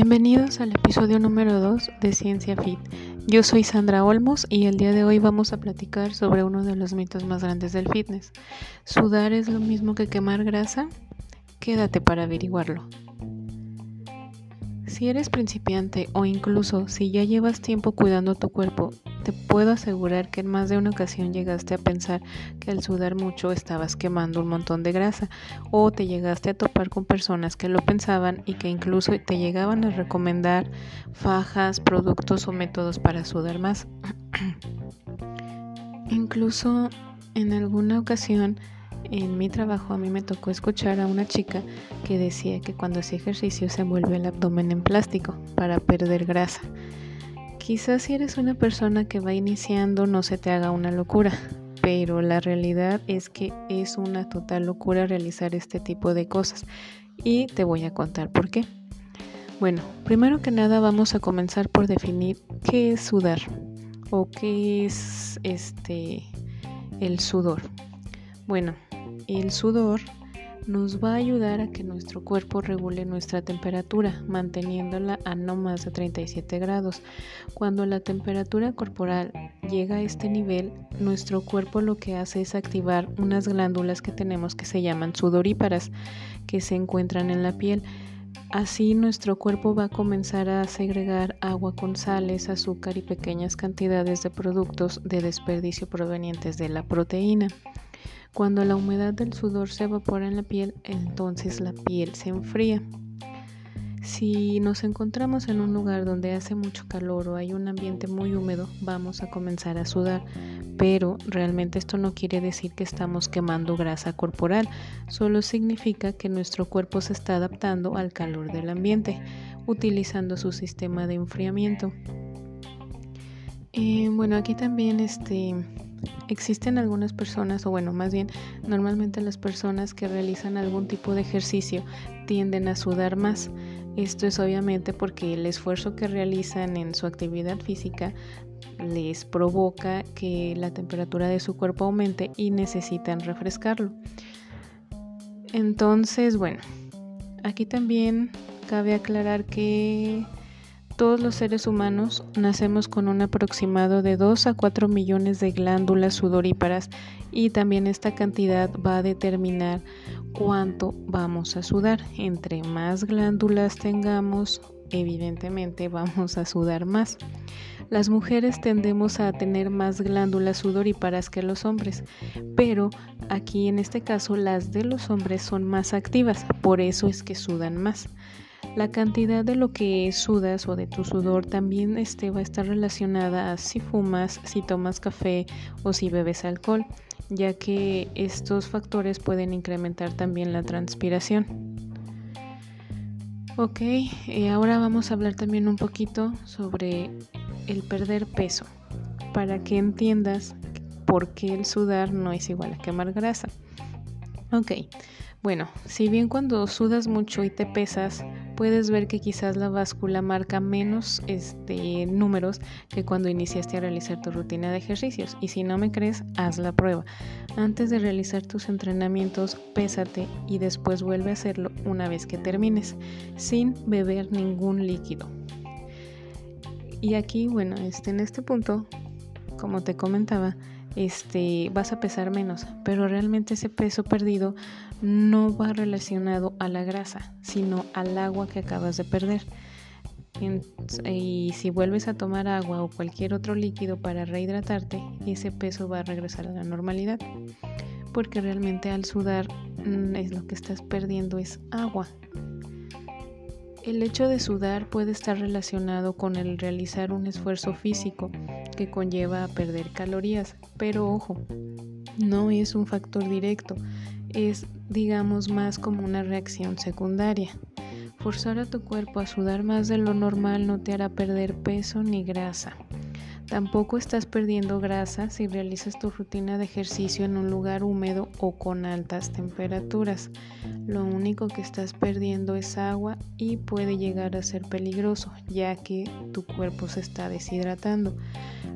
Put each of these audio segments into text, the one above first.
Bienvenidos al episodio número 2 de Ciencia Fit. Yo soy Sandra Olmos y el día de hoy vamos a platicar sobre uno de los mitos más grandes del fitness. ¿Sudar es lo mismo que quemar grasa? Quédate para averiguarlo. Si eres principiante o incluso si ya llevas tiempo cuidando tu cuerpo, te puedo asegurar que en más de una ocasión llegaste a pensar que al sudar mucho estabas quemando un montón de grasa o te llegaste a topar con personas que lo pensaban y que incluso te llegaban a recomendar fajas, productos o métodos para sudar más. incluso en alguna ocasión en mi trabajo a mí me tocó escuchar a una chica que decía que cuando hacía ejercicio se envuelve el abdomen en plástico para perder grasa. Quizás si eres una persona que va iniciando no se te haga una locura, pero la realidad es que es una total locura realizar este tipo de cosas y te voy a contar por qué. Bueno, primero que nada vamos a comenzar por definir qué es sudar o qué es este el sudor. Bueno, el sudor nos va a ayudar a que nuestro cuerpo regule nuestra temperatura, manteniéndola a no más de 37 grados. Cuando la temperatura corporal llega a este nivel, nuestro cuerpo lo que hace es activar unas glándulas que tenemos que se llaman sudoríparas, que se encuentran en la piel. Así nuestro cuerpo va a comenzar a segregar agua con sales, azúcar y pequeñas cantidades de productos de desperdicio provenientes de la proteína. Cuando la humedad del sudor se evapora en la piel, entonces la piel se enfría. Si nos encontramos en un lugar donde hace mucho calor o hay un ambiente muy húmedo, vamos a comenzar a sudar, pero realmente esto no quiere decir que estamos quemando grasa corporal, solo significa que nuestro cuerpo se está adaptando al calor del ambiente, utilizando su sistema de enfriamiento. Eh, bueno, aquí también este Existen algunas personas, o bueno, más bien, normalmente las personas que realizan algún tipo de ejercicio tienden a sudar más. Esto es obviamente porque el esfuerzo que realizan en su actividad física les provoca que la temperatura de su cuerpo aumente y necesitan refrescarlo. Entonces, bueno, aquí también cabe aclarar que todos los seres humanos nacemos con un aproximado de 2 a 4 millones de glándulas sudoríparas y también esta cantidad va a determinar cuánto vamos a sudar. Entre más glándulas tengamos, evidentemente vamos a sudar más. Las mujeres tendemos a tener más glándulas sudoríparas que los hombres, pero aquí en este caso las de los hombres son más activas, por eso es que sudan más. La cantidad de lo que sudas o de tu sudor también este, va a estar relacionada a si fumas, si tomas café o si bebes alcohol, ya que estos factores pueden incrementar también la transpiración. Ok, eh, ahora vamos a hablar también un poquito sobre el perder peso, para que entiendas por qué el sudar no es igual a quemar grasa. Ok, bueno, si bien cuando sudas mucho y te pesas, puedes ver que quizás la báscula marca menos este, números que cuando iniciaste a realizar tu rutina de ejercicios. Y si no me crees, haz la prueba. Antes de realizar tus entrenamientos, pésate y después vuelve a hacerlo una vez que termines, sin beber ningún líquido. Y aquí, bueno, este, en este punto, como te comentaba, este, vas a pesar menos, pero realmente ese peso perdido no va relacionado a la grasa, sino al agua que acabas de perder. y si vuelves a tomar agua o cualquier otro líquido para rehidratarte, ese peso va a regresar a la normalidad. Porque realmente al sudar mm, es lo que estás perdiendo es agua. El hecho de sudar puede estar relacionado con el realizar un esfuerzo físico que conlleva a perder calorías, pero ojo, no es un factor directo, es digamos más como una reacción secundaria. Forzar a tu cuerpo a sudar más de lo normal no te hará perder peso ni grasa. Tampoco estás perdiendo grasa si realizas tu rutina de ejercicio en un lugar húmedo o con altas temperaturas. Lo único que estás perdiendo es agua y puede llegar a ser peligroso ya que tu cuerpo se está deshidratando.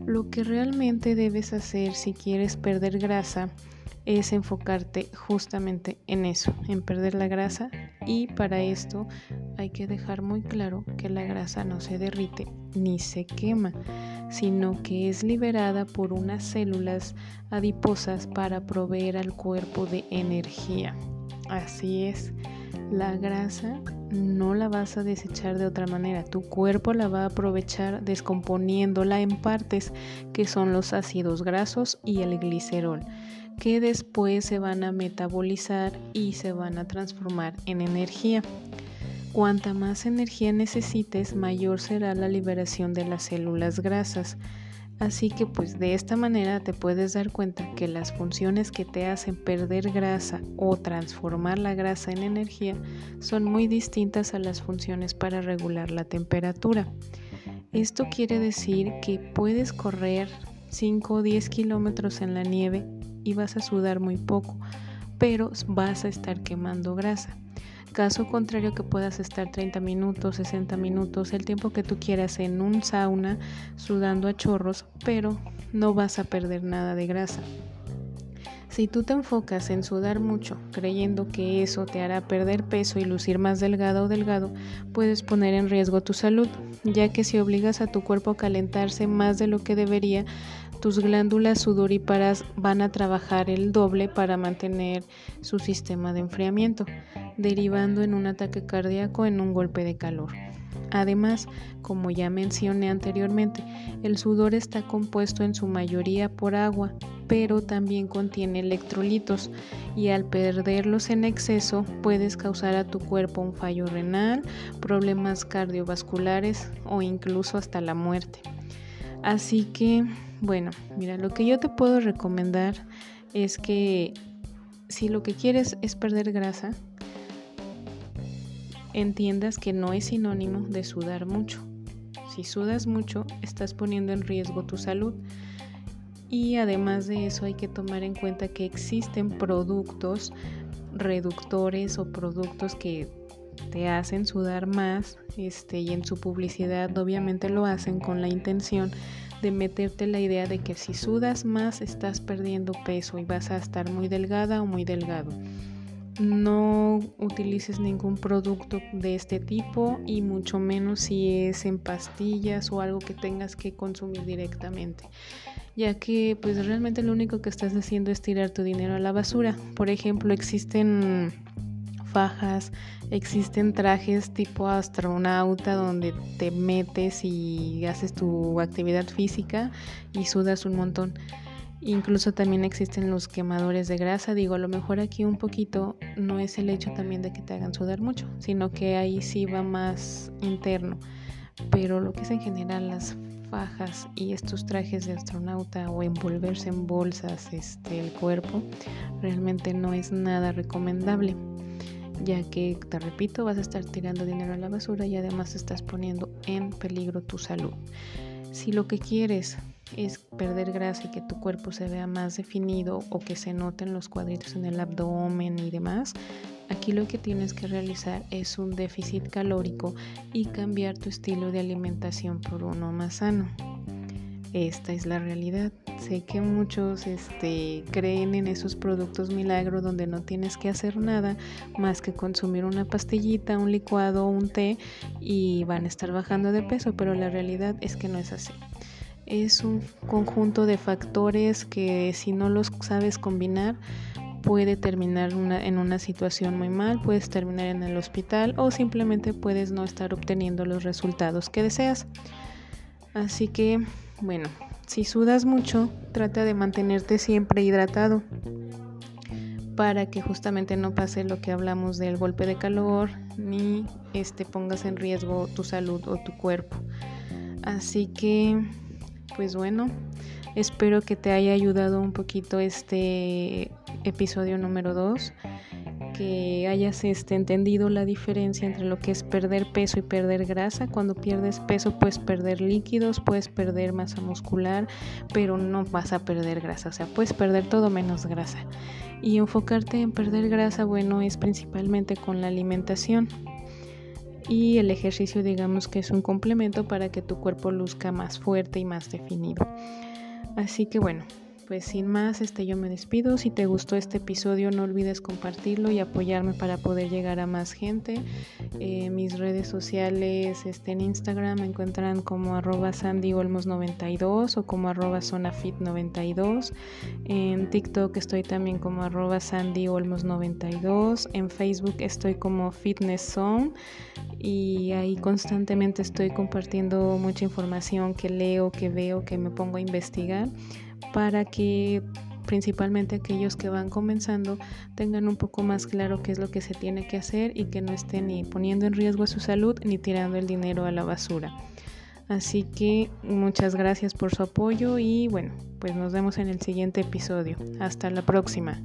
Lo que realmente debes hacer si quieres perder grasa es enfocarte justamente en eso, en perder la grasa. Y para esto hay que dejar muy claro que la grasa no se derrite ni se quema, sino que es liberada por unas células adiposas para proveer al cuerpo de energía. Así es, la grasa no la vas a desechar de otra manera, tu cuerpo la va a aprovechar descomponiéndola en partes que son los ácidos grasos y el glicerol que después se van a metabolizar y se van a transformar en energía. Cuanta más energía necesites, mayor será la liberación de las células grasas. Así que pues de esta manera te puedes dar cuenta que las funciones que te hacen perder grasa o transformar la grasa en energía son muy distintas a las funciones para regular la temperatura. Esto quiere decir que puedes correr 5 o 10 kilómetros en la nieve y vas a sudar muy poco, pero vas a estar quemando grasa. Caso contrario que puedas estar 30 minutos, 60 minutos, el tiempo que tú quieras en un sauna sudando a chorros, pero no vas a perder nada de grasa. Si tú te enfocas en sudar mucho, creyendo que eso te hará perder peso y lucir más delgado o delgado, puedes poner en riesgo tu salud, ya que si obligas a tu cuerpo a calentarse más de lo que debería, tus glándulas sudoríparas van a trabajar el doble para mantener su sistema de enfriamiento, derivando en un ataque cardíaco en un golpe de calor. Además, como ya mencioné anteriormente, el sudor está compuesto en su mayoría por agua, pero también contiene electrolitos y al perderlos en exceso puedes causar a tu cuerpo un fallo renal, problemas cardiovasculares o incluso hasta la muerte. Así que bueno, mira, lo que yo te puedo recomendar es que si lo que quieres es perder grasa, entiendas que no es sinónimo de sudar mucho. Si sudas mucho, estás poniendo en riesgo tu salud. Y además de eso hay que tomar en cuenta que existen productos reductores o productos que te hacen sudar más este, y en su publicidad obviamente lo hacen con la intención de meterte la idea de que si sudas más estás perdiendo peso y vas a estar muy delgada o muy delgado. No utilices ningún producto de este tipo y mucho menos si es en pastillas o algo que tengas que consumir directamente ya que pues realmente lo único que estás haciendo es tirar tu dinero a la basura. Por ejemplo, existen fajas, existen trajes tipo astronauta donde te metes y haces tu actividad física y sudas un montón. Incluso también existen los quemadores de grasa. Digo, a lo mejor aquí un poquito no es el hecho también de que te hagan sudar mucho, sino que ahí sí va más interno. Pero lo que es en general las fajas y estos trajes de astronauta o envolverse en bolsas este el cuerpo realmente no es nada recomendable ya que, te repito, vas a estar tirando dinero a la basura y además estás poniendo en peligro tu salud. Si lo que quieres es perder grasa y que tu cuerpo se vea más definido o que se noten los cuadritos en el abdomen y demás, aquí lo que tienes que realizar es un déficit calórico y cambiar tu estilo de alimentación por uno más sano. Esta es la realidad. Sé que muchos este, creen en esos productos milagros donde no tienes que hacer nada más que consumir una pastillita, un licuado, un té y van a estar bajando de peso, pero la realidad es que no es así. Es un conjunto de factores que si no los sabes combinar puede terminar en una situación muy mal, puedes terminar en el hospital o simplemente puedes no estar obteniendo los resultados que deseas. Así que bueno, si sudas mucho, trata de mantenerte siempre hidratado para que justamente no pase lo que hablamos del golpe de calor ni este pongas en riesgo tu salud o tu cuerpo. Así que pues bueno, espero que te haya ayudado un poquito este episodio número 2 que hayas este, entendido la diferencia entre lo que es perder peso y perder grasa. Cuando pierdes peso puedes perder líquidos, puedes perder masa muscular, pero no vas a perder grasa. O sea, puedes perder todo menos grasa. Y enfocarte en perder grasa, bueno, es principalmente con la alimentación. Y el ejercicio digamos que es un complemento para que tu cuerpo luzca más fuerte y más definido. Así que bueno, pues sin más, este yo me despido. Si te gustó este episodio, no olvides compartirlo y apoyarme para poder llegar a más gente. Eh, mis redes sociales este, en Instagram me encuentran como arroba sandyolmos92 o como arroba zonafit92. En TikTok estoy también como arroba sandyolmos92. En Facebook estoy como Fitness Zone y ahí constantemente estoy compartiendo mucha información que leo, que veo, que me pongo a investigar para que principalmente aquellos que van comenzando tengan un poco más claro qué es lo que se tiene que hacer y que no estén ni poniendo en riesgo su salud ni tirando el dinero a la basura. Así que muchas gracias por su apoyo y bueno, pues nos vemos en el siguiente episodio. Hasta la próxima.